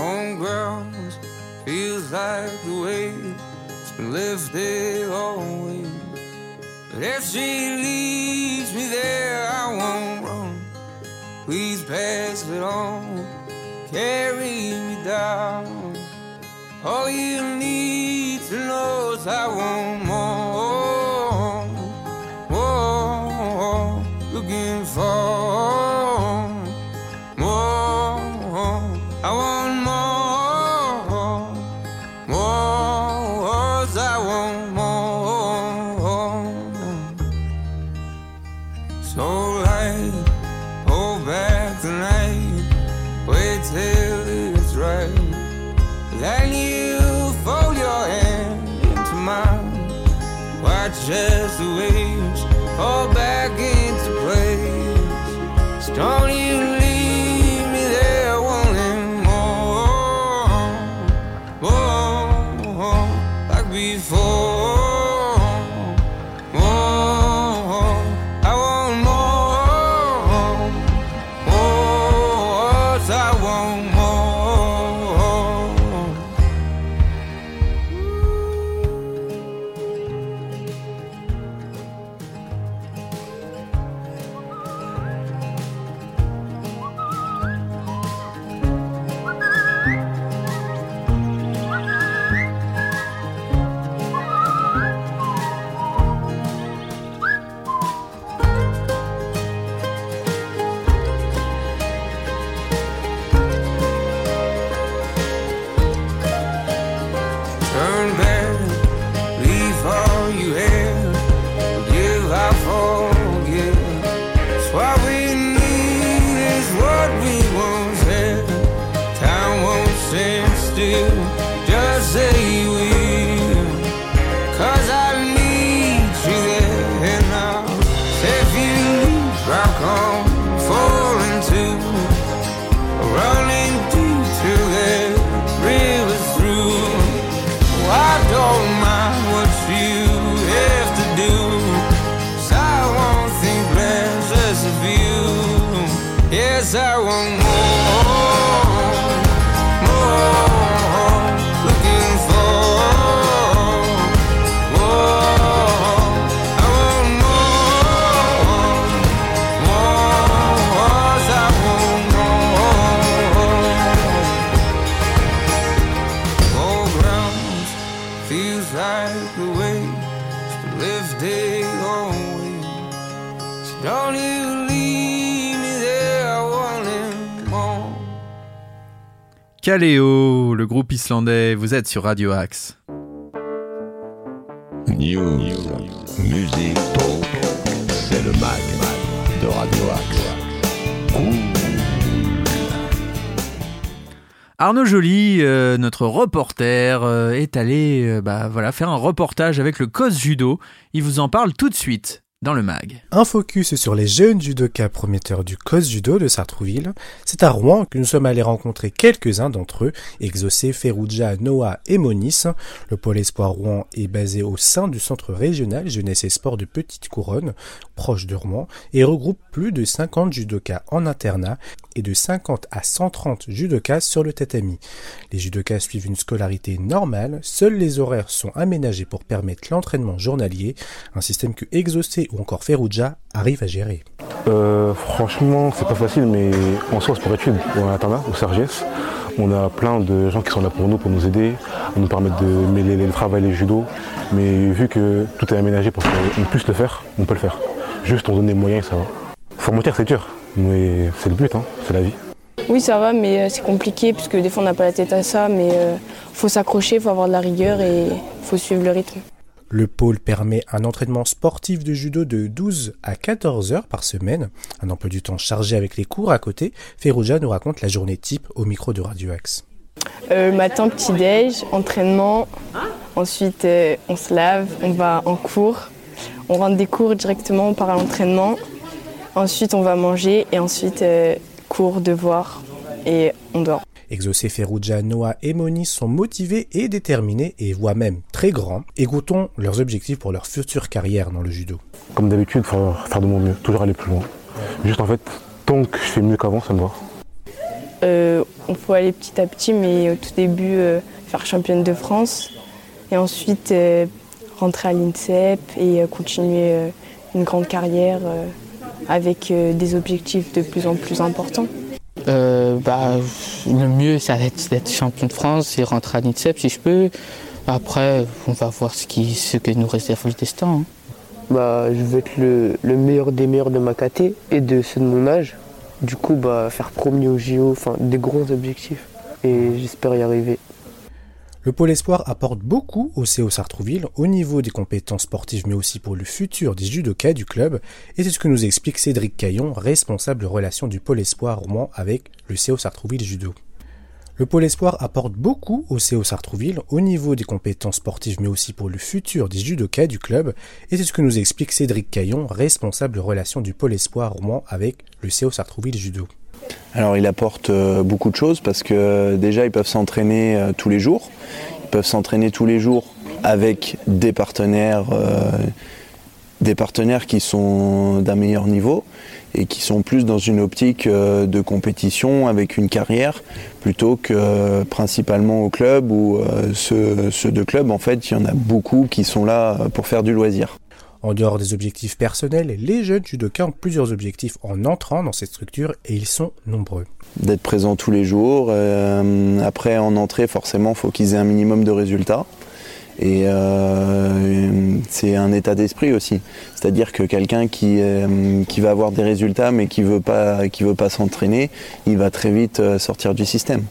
Homeground feels like the weight's been lifted always. But if she leaves me there, I won't run. Please pass it on, carry me down. All you need to know is I want more, more. Looking for Kaleo, le groupe islandais, vous êtes sur Radio Axe. News, musique, c'est le mag de Radio Axe. Arnaud Joly, euh, notre reporter, euh, est allé euh, bah, voilà, faire un reportage avec le COS Judo. Il vous en parle tout de suite Un focus sur les jeunes judokas prometteurs du COS Judo de Sartrouville. C'est à Rouen que nous sommes allés rencontrer quelques-uns d'entre eux, Exaucé, Ferrugia, Noah et Monis. Le pôle espoir Rouen est basé au sein du centre régional jeunesse et sport de Petite Couronne, proche de Rouen, et regroupe plus de 50 judokas en internat et de 50 à 130 judokas sur le tatami. Les judokas suivent une scolarité normale, seuls les horaires sont aménagés pour permettre l'entraînement journalier, un système que Exaucé ou encore Ferrugia arrivent à gérer. Euh, franchement, c'est pas facile, mais en soi, pour études ou à l'internat, au CRGS. On a plein de gens qui sont là pour nous, pour nous aider, à nous permettre de mêler le travail et le judo. Mais vu que tout est aménagé pour qu'on puisse le faire, on peut le faire. Juste on donne des moyens, ça va. Sans mentir, c'est dur, mais c'est le but, hein, c'est la vie. Oui, ça va, mais euh, c'est compliqué puisque des fois on n'a pas la tête à ça, mais euh, faut s'accrocher, faut avoir de la rigueur et faut suivre le rythme. Le pôle permet un entraînement sportif de judo de 12 à 14 heures par semaine, un emploi du temps chargé avec les cours à côté. Ferrugia nous raconte la journée type au micro de Radio Axe. Euh, matin, petit-déj, entraînement. Ensuite, euh, on se lave, on va en cours. On rentre des cours directement, on part à l'entraînement. Ensuite, on va manger et ensuite, euh, cours, devoirs et on dort. Exaucé, Ferrugia, Noah et Moni sont motivés et déterminés et voient même très grands. Écoutons leurs objectifs pour leur future carrière dans le judo. Comme d'habitude, faut faire de mon mieux, toujours aller plus loin. Juste en fait, tant que je fais mieux qu'avant, ça me va. Euh, on peut aller petit à petit, mais au tout début, euh, faire championne de France. Et ensuite, euh, rentrer à l'INSEP et euh, continuer euh, une grande carrière euh, avec euh, des objectifs de plus en plus importants. Euh, bah, le mieux, ça va être d'être champion de France et rentrer à l'INSEP si je peux. Après, on va voir ce, qui, ce que nous réserve le destin. hein. Bah, je veux être le, le meilleur des meilleurs de ma caté et de ceux de mon âge. Du coup, bah, faire premier au JO, enfin, des gros objectifs. Et j'espère y arriver. Le pôle espoir apporte beaucoup au CO Sartrouville au niveau des compétences sportives mais aussi pour le futur des judokas du club et c'est ce que nous explique Cédric Caillon, responsable relation du pôle espoir roman avec le CO Sartrouville Judo. Le pôle espoir apporte beaucoup au CO Sartrouville au niveau des compétences sportives mais aussi pour le futur des judokas du club et c'est ce que nous explique Cédric Caillon, responsable relation du pôle espoir roman avec le CO Sartrouville Judo. Alors il apporte euh, beaucoup de choses parce que déjà ils peuvent s'entraîner euh, tous les jours. Ils peuvent s'entraîner tous les jours avec des partenaires, euh, des partenaires qui sont d'un meilleur niveau et qui sont plus dans une optique de compétition avec une carrière plutôt que principalement au club euh, ceux, de club en fait il y en a beaucoup qui sont là pour faire du loisir. En dehors des objectifs personnels, les jeunes judokas ont plusieurs objectifs en entrant dans cette structure et ils sont nombreux. d'être présent tous les jours. Euh, après, en entrée, forcément, il faut qu'ils aient un minimum de résultats. Et euh, c'est un état d'esprit aussi. C'est-à-dire que quelqu'un qui, euh, va avoir des résultats mais qui veut pas, qui veut pas s'entraîner, il va très vite sortir du système.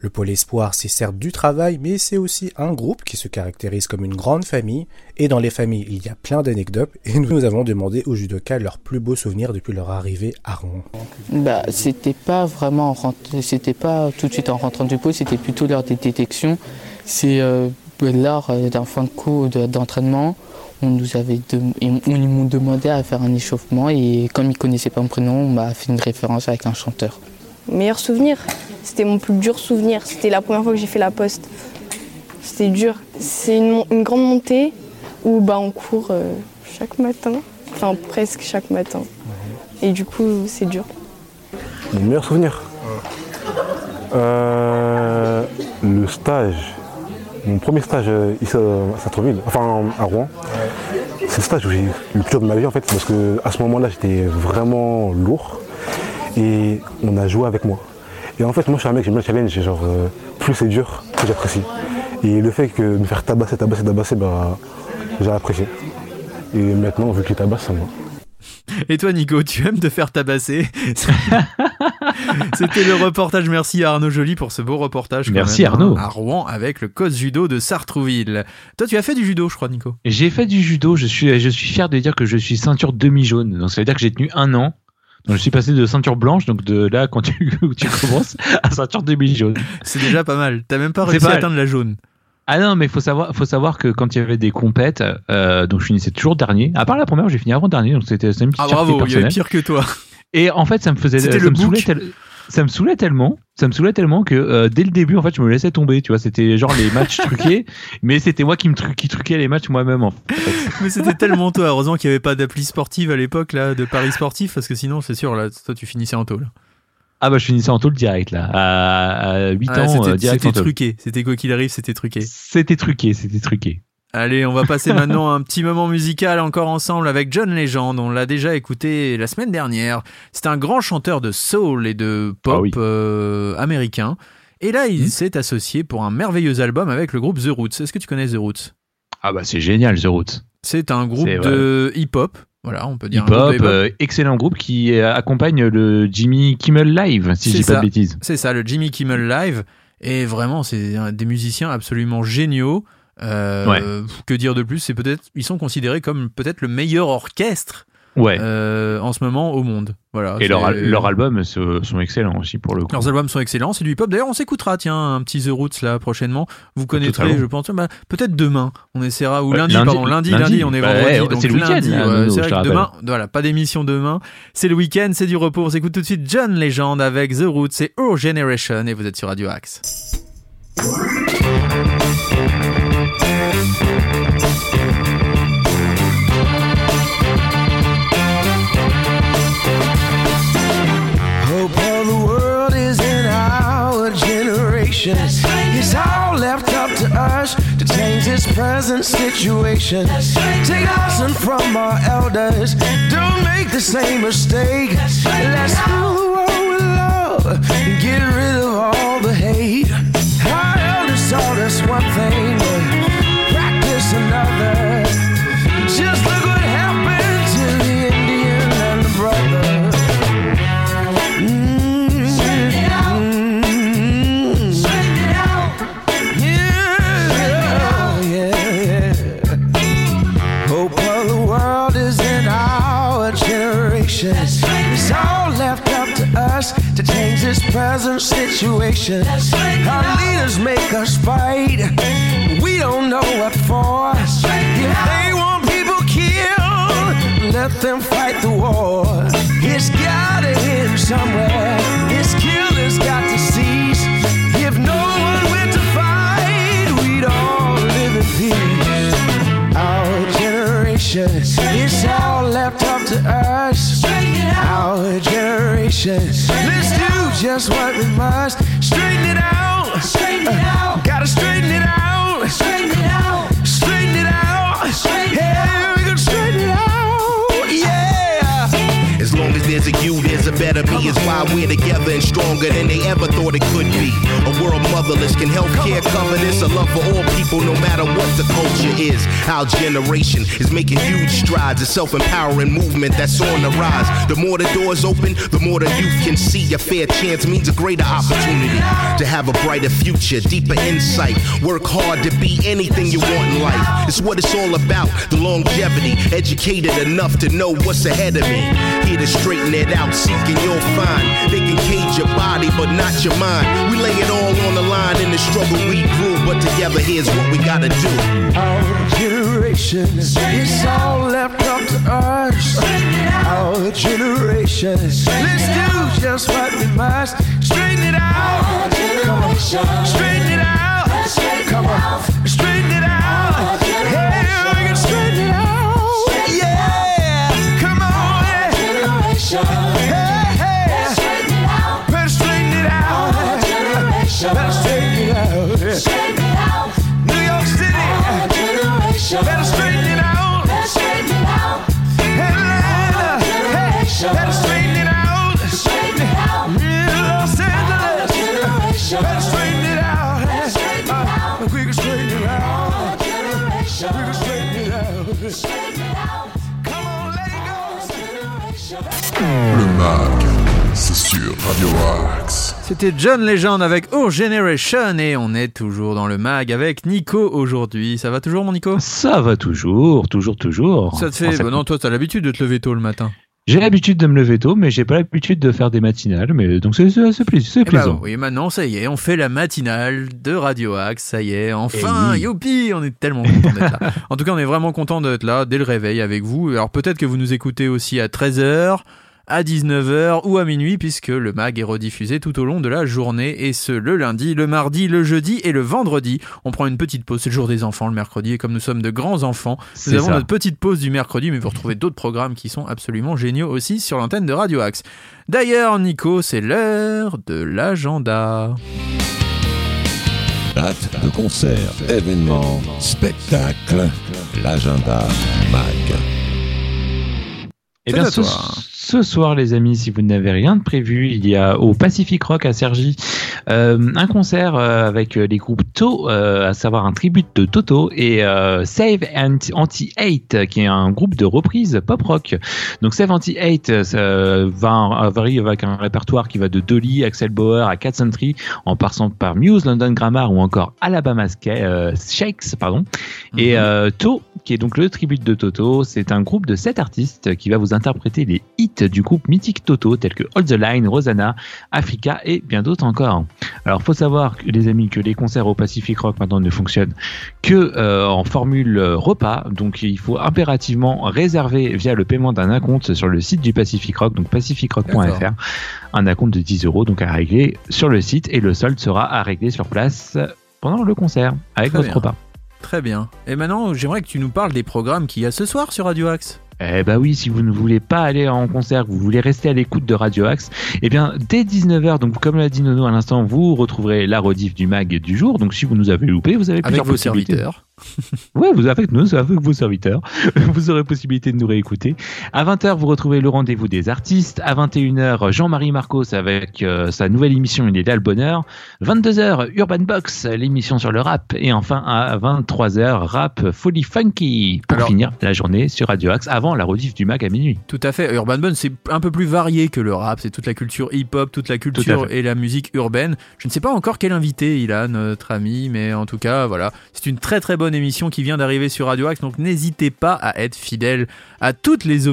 Le pôle espoir, c'est certes du travail, mais c'est aussi un groupe qui se caractérise comme une grande famille. Et dans les familles, il y a plein d'anecdotes. Et nous avons demandé aux judokas leurs plus beaux souvenirs depuis leur arrivée à Rouen. Bah, c'était pas vraiment c'était pas tout de suite en rentrant du pôle, c'était plutôt lors des détections. C'est euh, lors euh, d'un fin de cours de- d'entraînement, on nous avait on- ils m'ont demandé à faire un échauffement et comme ils connaissaient pas mon prénom, on m'a fait une référence avec un chanteur. Meilleur souvenir, c'était mon plus dur souvenir. C'était la première fois que j'ai fait la poste. C'était dur. C'est une, grande montée où bah, on court euh, chaque matin, enfin presque chaque matin. Et du coup, c'est dur. Mon meilleur souvenir Euh, Le stage. Mon premier stage euh, ici à Sartreville, enfin à Rouen. C'est le stage où j'ai eu le plus dur de ma vie en fait, parce que à ce moment-là j'étais vraiment lourd et on a joué avec moi. Et en fait moi je suis un mec, j'aime bien le challenge, et genre euh, plus c'est dur, plus j'apprécie. Et le fait que me faire tabasser, tabasser, tabasser, bah j'ai apprécié. Et maintenant vu que les tabasse, ça me va. Et toi, Nico, tu aimes te faire tabasser <laughs> C'était le reportage. Merci à Arnaud Joly pour ce beau reportage. Merci, même, hein, Arnaud. À Rouen avec le code judo de Sartrouville. Toi, tu as fait du judo, je crois, Nico. J'ai fait du judo, je suis, je suis fier de dire que je suis ceinture demi-jaune. Donc ça veut dire que j'ai tenu un an. Donc je suis passé de ceinture blanche, donc de là quand tu, <laughs> tu commences, à ceinture demi-jaune. C'est déjà pas mal. T'as même pas réussi pas à mal. atteindre la jaune. Ah non, mais faut savoir, faut savoir que quand il y avait des compètes, euh, donc je finissais toujours dernier. À part la première, j'ai fini avant dernier, donc c'était une petite Ah bravo, il y avait pire que toi. Et en fait, ça me faisait, ça le me saoulait book. tel- ça me saoulait tellement, ça me saoulait tellement que euh, dès le début, en fait, je me laissais tomber. Tu vois, c'était genre les matchs <laughs> truqués, mais c'était moi qui me tru- qui truquais les matchs moi-même. En fait. Mais c'était tellement tôt. Heureusement qu'il n'y avait pas d'appli sportive à l'époque, là, de Paris sportif, parce que sinon, c'est sûr, là, toi, tu finissais en là. Ah bah je finissais en tôle direct là, à, à 8 Ah, ans c'était- euh, direct C'était tôle. truqué. C'était quoi qu'il arrive, c'était truqué. C'était truqué, c'était truqué. Allez, on va passer maintenant à un petit moment musical encore ensemble avec John Legend. On l'a déjà écouté la semaine dernière. C'est un grand chanteur de soul et de pop Ah oui. euh, américain. Et là, Hmm. il s'est associé pour un merveilleux album avec le groupe The Roots. Est-ce que tu connais The Roots? Ah bah c'est génial The Roots. C'est un groupe de hip-hop. Voilà, on peut dire de Hip-hop, euh, excellent groupe qui euh, accompagne le Jimmy Kimmel Live, si je dis pas de bêtises. C'est ça, le Jimmy Kimmel Live. Et vraiment, c'est des musiciens absolument géniaux. Euh, Ouais. Que dire de plus C'est peut-être, ils sont considérés comme peut-être le meilleur orchestre Ouais. euh, en ce moment au monde. Voilà. Et leurs albums sont excellents aussi pour le coup. leurs albums sont excellents, c'est du hip-hop. D'ailleurs, on s'écoutera, tiens, un petit The Roots là prochainement. Vous connaîtrez, je pense, bah, peut-être demain. On essaiera ou Ouais, lundi, lundi- pardon, lundi, lundi. lundi, on est Bah, vendredi, ouais, donc c'est le week-end, lundi. c'est vrai que demain, voilà, pas d'émission demain. C'est le week-end, c'est du repos. On s'écoute tout de suite John Legend avec The Roots, c'est Our Generation et vous êtes sur Radio Axe. Generation. It's all left up to us to change this present situation. Take lesson from our elders. Don't make the same mistake. Let's rule the world with love and get rid of all the hate. Our elders taught us one thing, situation. Our leaders make us fight. We don't know what for. If they want people killed, let them fight better me. Is why we're together and stronger than they ever thought it could be. A world motherless can healthcare cover this. A love for all people, no matter what the culture is. Our generation is making huge strides. A self-empowering movement that's on the rise. The more the doors open, the more the youth can see. A fair chance means a greater opportunity to have a brighter future, deeper insight. Work hard to be anything you want in life. It's what it's all about. The longevity, educated enough to know what's ahead of me. Here to straighten it out, seeking you'll find. They can cage your body, but not your mind. We lay it all on the line in the struggle we grew, but together here's what we gotta do. Our generation, it's all left up to us. Our generation, let's do just what we must. Straighten it out. Come on. Le mag, c'est sur Radio Axe. C'était John Legend avec Oh Generation et on est toujours dans le mag avec Nico aujourd'hui. Ça va toujours mon Nico? Ça va toujours, toujours, toujours. Ça te fait... Enfin, bah non, toi t'as l'habitude de te lever tôt le matin. J'ai l'habitude de me lever tôt, mais j'ai pas l'habitude de faire des matinales. Mais donc c'est Eh bah plaisant. oui, maintenant ça y est, on fait la matinale de Radio Axe, ça y est, enfin, Eh oui. youpi, on est tellement content d'être là. <laughs> En tout cas, on est vraiment content d'être là dès le réveil avec vous. Alors peut-être que vous nous écoutez aussi à 13h, à 19h ou à minuit puisque le mag est rediffusé tout au long de la journée et ce le lundi, le mardi, le jeudi et le vendredi. On prend une petite pause, c'est le jour des enfants le mercredi et comme nous sommes de grands enfants, nous avons ça. notre petite pause du mercredi mais vous retrouvez d'autres programmes qui sont absolument géniaux aussi sur l'antenne de Radio Axe. D'ailleurs, Nico, c'est l'heure de l'agenda. Date de concert, événements, spectacles, l'agenda MAG. Eh C'est bien, ce. Ce soir, les amis, si vous n'avez rien de prévu, il y a au Pacific Rock à Cergy euh, un concert euh, avec euh, les groupes To, euh, à savoir un tribute de Toto, et Save Anti- Anti-Hate, qui est un groupe de reprise pop rock. Donc Save Anti-Hate euh, ça va varie avec un répertoire qui va de Dolly, Axel Bauer à Cat Century, en passant par Muse, London Grammar ou encore Alabama Shakes, pardon. Et euh, To, qui est donc le tribute de Toto, c'est un groupe de sept artistes qui va vous interpréter les hits du groupe mythique Toto, tels que All the Line, Rosanna, Africa et bien d'autres encore. Alors, faut savoir, les amis, que les concerts au Pacific Rock maintenant ne fonctionnent que euh, en formule euh, repas, donc il faut impérativement réserver via le paiement d'un acompte sur le site du Pacific Rock, donc pacificrock.fr, un acompte de 10 euros donc à régler sur le site et le solde sera à régler sur place pendant le concert avec Très votre bien. repas. Très bien. Et maintenant, j'aimerais que tu nous parles des programmes qu'il y a ce soir sur Radio Axe. Eh bah oui, si vous ne voulez pas aller en concert, vous voulez rester à l'écoute de Radio Axe, eh bien dès 19h, donc comme l'a dit Nono à l'instant, vous retrouverez la rediff du mag du jour. Donc si vous nous avez loupé, vous avez Avec plusieurs vos possibilités. serviteurs. <laughs> Ouais, vous avec nous, avec vos serviteurs. <laughs> Vous aurez possibilité de nous réécouter. À 20h, vous retrouvez le rendez-vous des artistes. À 21h, Jean-Marie Marcos avec euh, sa nouvelle émission Il est là le bonheur. 22h, Urban Box, l'émission sur le rap. Et enfin, à 23h, rap Folie Funky pour Alors- finir la journée sur Radio Axe avant la rediff du mag à minuit. Tout à fait. Urban Bun, c'est un peu plus varié que le rap. C'est toute la culture hip-hop, toute la culture et la musique urbaine. Je ne sais pas encore quel invité il a, notre ami, mais en tout cas, voilà. C'est une très très bonne émission qui vient d'arriver sur Radio Axe. Donc n'hésitez pas à être fidèle à toutes les,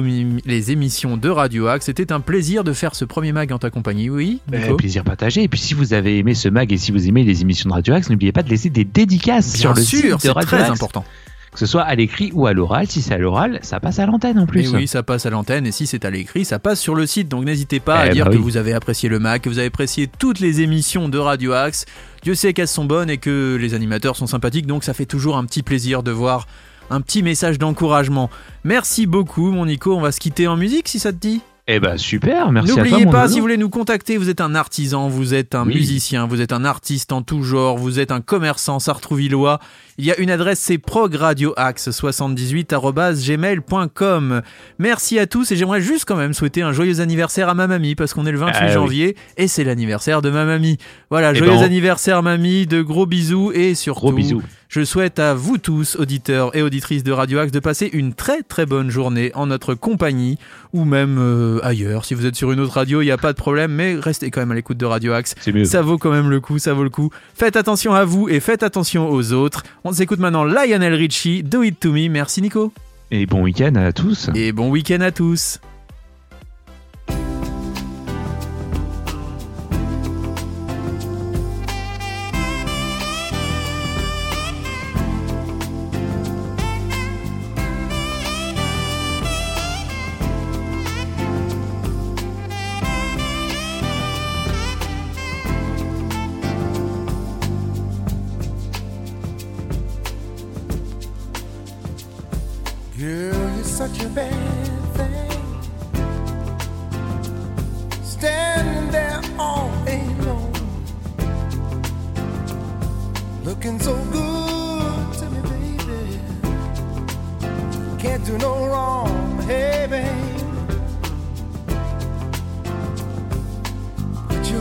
émissions de Radio Axe. C'était un plaisir de faire ce premier mag en ta compagnie. Oui, Nico? plaisir partagé. Et puis si vous avez aimé ce mag et si vous aimez les émissions de Radio Axe, n'oubliez pas de laisser des dédicaces Bien sur le sûr, site de c'est Radio très Axe. important. Que ce soit à l'écrit ou à l'oral. Si c'est à l'oral, ça passe à l'antenne en plus. Et oui, ça passe à l'antenne et si c'est à l'écrit, ça passe sur le site. Donc n'hésitez pas à Eh dire bah que vous avez apprécié le Mac, que vous avez apprécié toutes les émissions de Radio Axe. Dieu sait qu'elles sont bonnes et que les animateurs sont sympathiques, donc ça fait toujours un petit plaisir de voir un petit message d'encouragement. Merci beaucoup mon Nico, on va se quitter en musique si ça te dit Eh ben super, merci à toi. N'oubliez mon pas, si vous voulez nous contacter, vous êtes un artisan, vous êtes un Oui. musicien, vous êtes un artiste en tout genre, vous êtes un commerçant sartrouvillois. Il y a une adresse, c'est progradioaxe78@gmail.com. Merci à tous et j'aimerais juste quand même souhaiter un joyeux anniversaire à ma mamie parce qu'on est le 28 Ah oui. janvier et c'est l'anniversaire de ma mamie. Voilà, Eh joyeux ben, on- anniversaire mamie, de gros bisous et surtout Gros bisous. Je souhaite à vous tous, auditeurs et auditrices de Radio Axe, de passer une très très bonne journée en notre compagnie ou même euh, ailleurs. Si vous êtes sur une autre radio, il n'y a pas de problème, mais restez quand même à l'écoute de Radio Axe. Ça vaut quand même le coup, ça vaut le coup. Faites attention à vous et faites attention aux autres. On s'écoute maintenant Lionel Richie, Do It To Me. Merci Nico. Et bon week-end à tous. Et bon week-end à tous.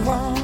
one.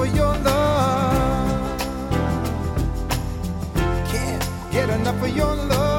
for your love. Can't get enough of your love.